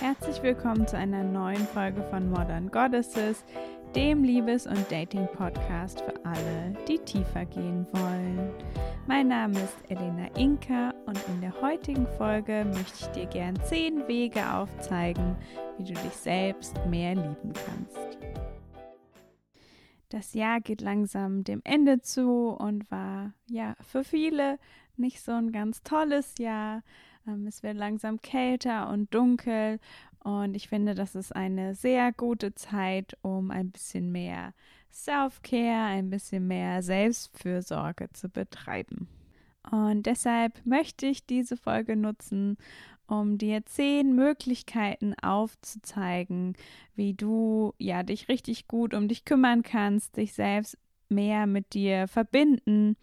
Herzlich willkommen zu einer neuen Folge von Modern Goddesses, dem Liebes- und Dating-Podcast für alle, die tiefer gehen wollen. Mein Name ist Elena Inka und in der heutigen Folge möchte ich dir gern zehn Wege aufzeigen, wie du dich selbst mehr lieben kannst. Das Jahr geht langsam dem Ende zu und war ja für viele nicht so ein ganz tolles Jahr. Ähm, es wird langsam kälter und dunkel und ich finde, das ist eine sehr gute Zeit, um ein bisschen mehr Self-Care, ein bisschen mehr Selbstfürsorge zu betreiben. Und deshalb möchte ich diese Folge nutzen, um dir zehn Möglichkeiten aufzuzeigen, wie du ja dich richtig gut um dich kümmern kannst, dich selbst mehr mit dir verbinden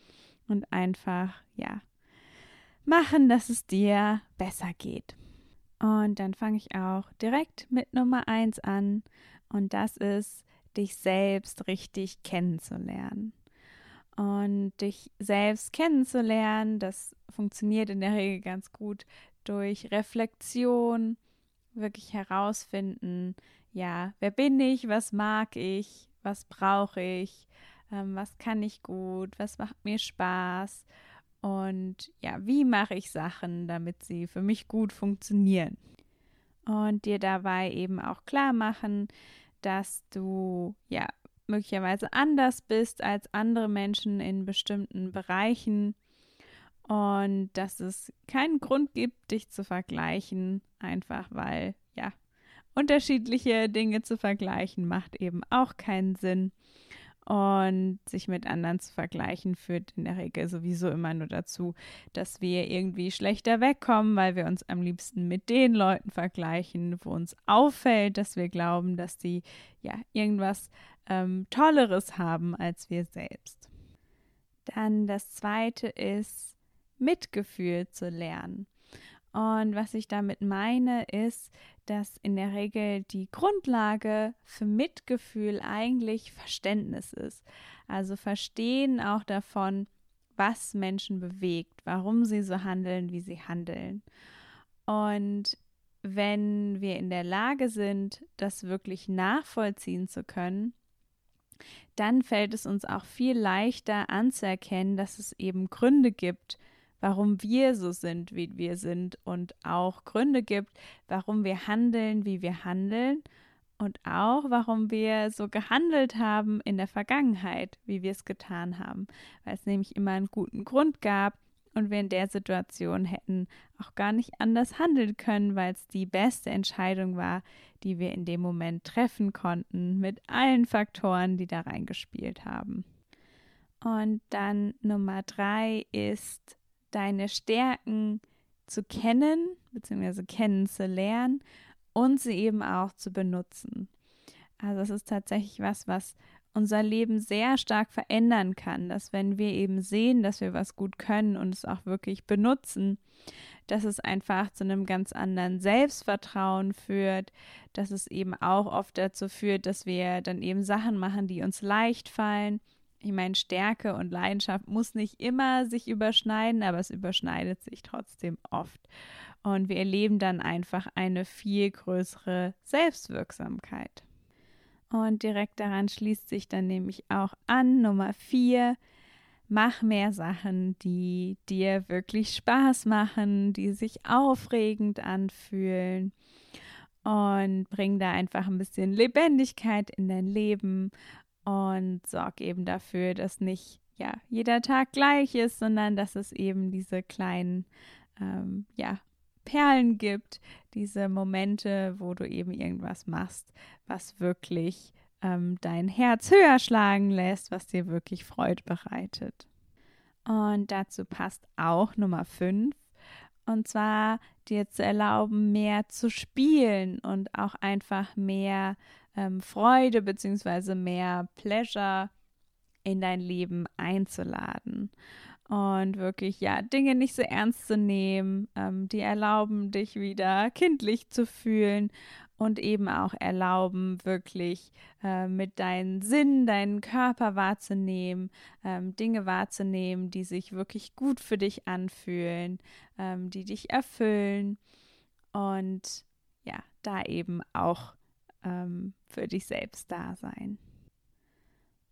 und einfach ja machen, dass es dir besser geht. Und dann fange ich auch direkt mit Nummer eins an und das ist, dich selbst richtig kennenzulernen. Und dich selbst kennenzulernen, das funktioniert in der Regel ganz gut durch Reflexion, wirklich herausfinden, ja, wer bin ich, was mag ich, was brauche ich, ähm, was kann ich gut, was macht mir Spaß und ja, wie mache ich Sachen, damit sie für mich gut funktionieren. Und dir dabei eben auch klar machen, dass du ja möglicherweise anders bist als andere Menschen in bestimmten Bereichen und dass es keinen Grund gibt, dich zu vergleichen, einfach weil ja unterschiedliche Dinge zu vergleichen macht eben auch keinen Sinn. Und sich mit anderen zu vergleichen führt in der Regel sowieso immer nur dazu, dass wir irgendwie schlechter wegkommen, weil wir uns am liebsten mit den Leuten vergleichen, wo uns auffällt, dass wir glauben, dass die ja irgendwas ähm, Tolleres haben als wir selbst. Dann das zweite ist, Mitgefühl zu lernen. Und was ich damit meine, ist, dass in der Regel die Grundlage für Mitgefühl eigentlich Verständnis ist. Also Verstehen auch davon, was Menschen bewegt, warum sie so handeln, wie sie handeln. Und wenn wir in der Lage sind, das wirklich nachvollziehen zu können, dann fällt es uns auch viel leichter anzuerkennen, dass es eben Gründe gibt, warum wir so sind, wie wir sind und auch Gründe gibt, warum wir handeln, wie wir handeln und auch warum wir so gehandelt haben in der Vergangenheit, wie wir es getan haben, weil es nämlich immer einen guten Grund gab und wir in der Situation hätten auch gar nicht anders handeln können, weil es die beste Entscheidung war, die wir in dem Moment treffen konnten, mit allen Faktoren, die da reingespielt haben. Und dann Nummer drei ist deine Stärken zu kennen bzw. kennenzulernen und sie eben auch zu benutzen. Also es ist tatsächlich was, was unser Leben sehr stark verändern kann, dass wenn wir eben sehen, dass wir was gut können und es auch wirklich benutzen, dass es einfach zu einem ganz anderen Selbstvertrauen führt, dass es eben auch oft dazu führt, dass wir dann eben Sachen machen, die uns leicht fallen, ich meine, Stärke und Leidenschaft muss nicht immer sich überschneiden, aber es überschneidet sich trotzdem oft. Und wir erleben dann einfach eine viel größere Selbstwirksamkeit. Und direkt daran schließt sich dann nämlich auch an Nummer vier. Mach mehr Sachen, die dir wirklich Spaß machen, die sich aufregend anfühlen und bring da einfach ein bisschen Lebendigkeit in dein Leben und sorg eben dafür, dass nicht ja jeder Tag gleich ist, sondern dass es eben diese kleinen ähm, ja Perlen gibt, diese Momente, wo du eben irgendwas machst, was wirklich ähm, dein Herz höher schlagen lässt, was dir wirklich Freude bereitet. Und dazu passt auch Nummer 5, und zwar dir zu erlauben, mehr zu spielen und auch einfach mehr ähm, Freude bzw. mehr Pleasure in dein Leben einzuladen. Und wirklich, ja, Dinge nicht so ernst zu nehmen, ähm, die erlauben, dich wieder kindlich zu fühlen und eben auch erlauben, wirklich äh, mit deinen Sinnen, deinen Körper wahrzunehmen, ähm, Dinge wahrzunehmen, die sich wirklich gut für dich anfühlen, ähm, die dich erfüllen und ja, da eben auch ähm, für dich selbst da sein.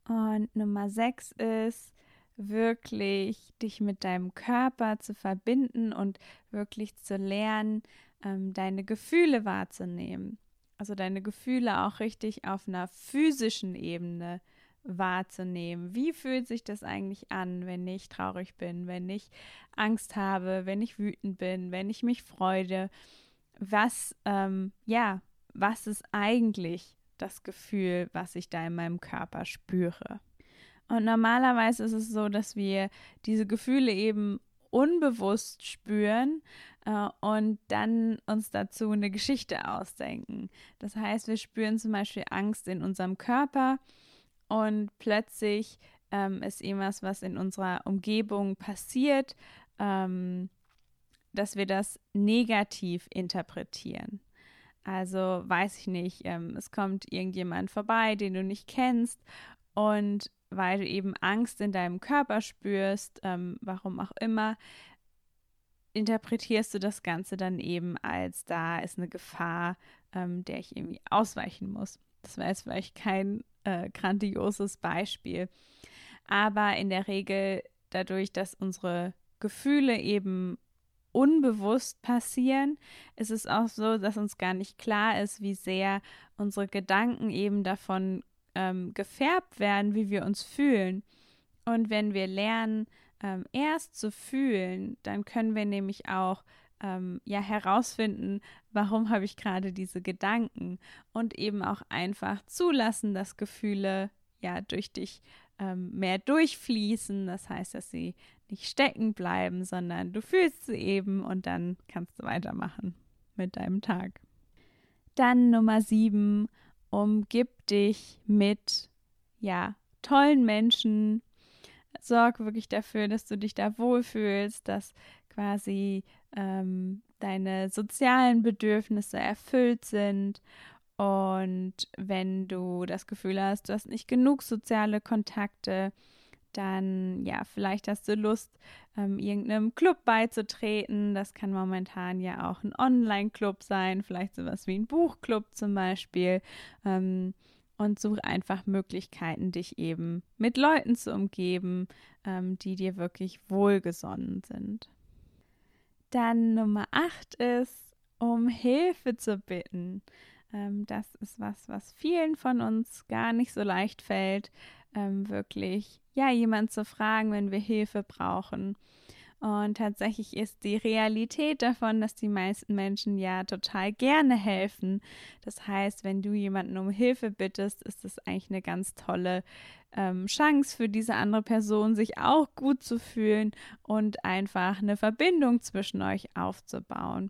Und Nummer sechs ist, wirklich dich mit deinem Körper zu verbinden und wirklich zu lernen, ähm, deine Gefühle wahrzunehmen. Also deine Gefühle auch richtig auf einer physischen Ebene wahrzunehmen. Wie fühlt sich das eigentlich an, wenn ich traurig bin, wenn ich Angst habe, wenn ich wütend bin, wenn ich mich freue? Was, ähm, ja, was ist eigentlich das Gefühl, was ich da in meinem Körper spüre? Und normalerweise ist es so, dass wir diese Gefühle eben unbewusst spüren äh, und dann uns dazu eine Geschichte ausdenken. Das heißt, wir spüren zum Beispiel Angst in unserem Körper und plötzlich ähm, ist irgendwas, was in unserer Umgebung passiert, ähm, dass wir das negativ interpretieren. Also weiß ich nicht, ähm, es kommt irgendjemand vorbei, den du nicht kennst und weil du eben Angst in deinem Körper spürst, ähm, warum auch immer, interpretierst du das Ganze dann eben als da ist eine Gefahr, ähm, der ich irgendwie ausweichen muss. Das war jetzt vielleicht kein äh, grandioses Beispiel. Aber in der Regel dadurch, dass unsere Gefühle eben unbewusst passieren, ist es auch so, dass uns gar nicht klar ist, wie sehr unsere Gedanken eben davon ähm, gefärbt werden, wie wir uns fühlen. Und wenn wir lernen, ähm, erst zu fühlen, dann können wir nämlich auch ähm, ja herausfinden, warum habe ich gerade diese Gedanken und eben auch einfach zulassen, dass Gefühle ja durch dich ähm, mehr durchfließen. Das heißt, dass sie nicht stecken bleiben, sondern du fühlst sie eben und dann kannst du weitermachen mit deinem Tag. Dann Nummer sieben, umgib dich mit, ja, tollen Menschen. Sorg wirklich dafür, dass du dich da wohlfühlst, dass quasi ähm, deine sozialen Bedürfnisse erfüllt sind. Und wenn du das Gefühl hast, du hast nicht genug soziale Kontakte, dann ja, vielleicht hast du Lust, ähm, irgendeinem Club beizutreten. Das kann momentan ja auch ein Online-Club sein, vielleicht sowas wie ein Buchclub zum Beispiel. Ähm, und such einfach Möglichkeiten, dich eben mit Leuten zu umgeben, ähm, die dir wirklich wohlgesonnen sind. Dann Nummer 8 ist, um Hilfe zu bitten. Ähm, das ist was, was vielen von uns gar nicht so leicht fällt, ähm, wirklich ja jemand zu fragen, wenn wir Hilfe brauchen. Und tatsächlich ist die Realität davon, dass die meisten Menschen ja total gerne helfen. Das heißt, wenn du jemanden um Hilfe bittest, ist das eigentlich eine ganz tolle ähm, Chance für diese andere Person, sich auch gut zu fühlen und einfach eine Verbindung zwischen euch aufzubauen.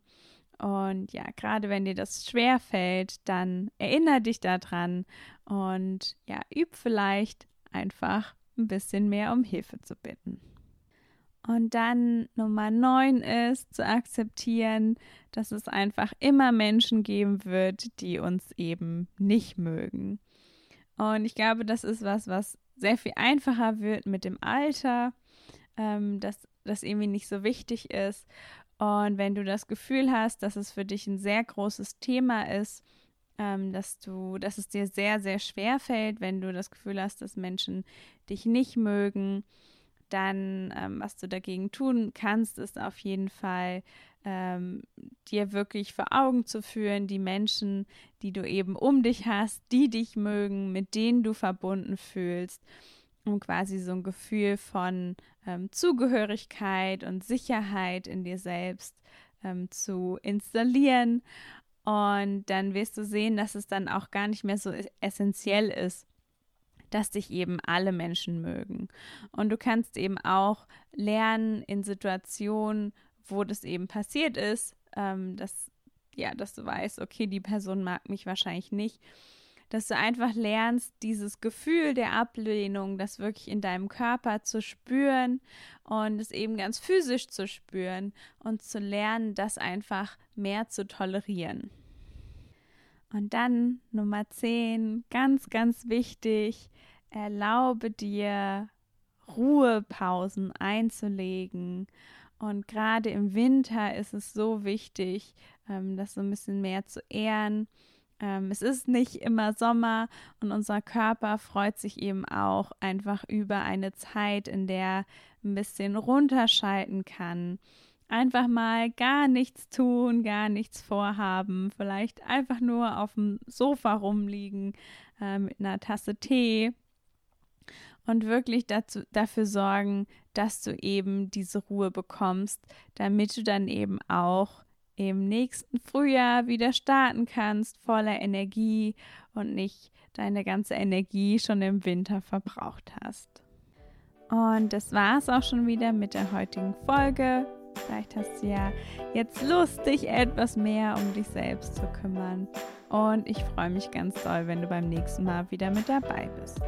Und ja, gerade wenn dir das schwer fällt, dann erinnere dich daran und ja, üb vielleicht einfach ein bisschen mehr um Hilfe zu bitten. Und dann Nummer neun ist zu akzeptieren, dass es einfach immer Menschen geben wird, die uns eben nicht mögen. Und ich glaube, das ist was, was sehr viel einfacher wird mit dem Alter, ähm, dass das irgendwie nicht so wichtig ist. Und wenn du das Gefühl hast, dass es für dich ein sehr großes Thema ist, ähm, dass du, dass es dir sehr, sehr schwer fällt, wenn du das Gefühl hast, dass Menschen dich nicht mögen, dann, ähm, was du dagegen tun kannst, ist auf jeden Fall ähm, dir wirklich vor Augen zu führen, die Menschen, die du eben um dich hast, die dich mögen, mit denen du verbunden fühlst, um quasi so ein Gefühl von ähm, Zugehörigkeit und Sicherheit in dir selbst ähm, zu installieren. Und dann wirst du sehen, dass es dann auch gar nicht mehr so essentiell ist, dass dich eben alle Menschen mögen. Und du kannst eben auch lernen in Situationen, wo das eben passiert ist, ähm, dass, ja, dass du weißt, okay, die Person mag mich wahrscheinlich nicht, dass du einfach lernst, dieses Gefühl der Ablehnung, das wirklich in deinem Körper zu spüren und es eben ganz physisch zu spüren und zu lernen, das einfach mehr zu tolerieren. Und dann Nummer 10, ganz, ganz wichtig, erlaube dir Ruhepausen einzulegen. Und gerade im Winter ist es so wichtig, ähm, das so ein bisschen mehr zu ehren. Ähm, es ist nicht immer Sommer und unser Körper freut sich eben auch einfach über eine Zeit, in der ein bisschen runterschalten kann. Einfach mal gar nichts tun, gar nichts vorhaben, vielleicht einfach nur auf dem Sofa rumliegen äh, mit einer Tasse Tee und wirklich dazu, dafür sorgen, dass du eben diese Ruhe bekommst, damit du dann eben auch im nächsten Frühjahr wieder starten kannst, voller Energie und nicht deine ganze Energie schon im Winter verbraucht hast. Und das war es auch schon wieder mit der heutigen Folge. Vielleicht hast du ja jetzt Lust, dich etwas mehr um dich selbst zu kümmern. Und ich freue mich ganz doll, wenn du beim nächsten Mal wieder mit dabei bist.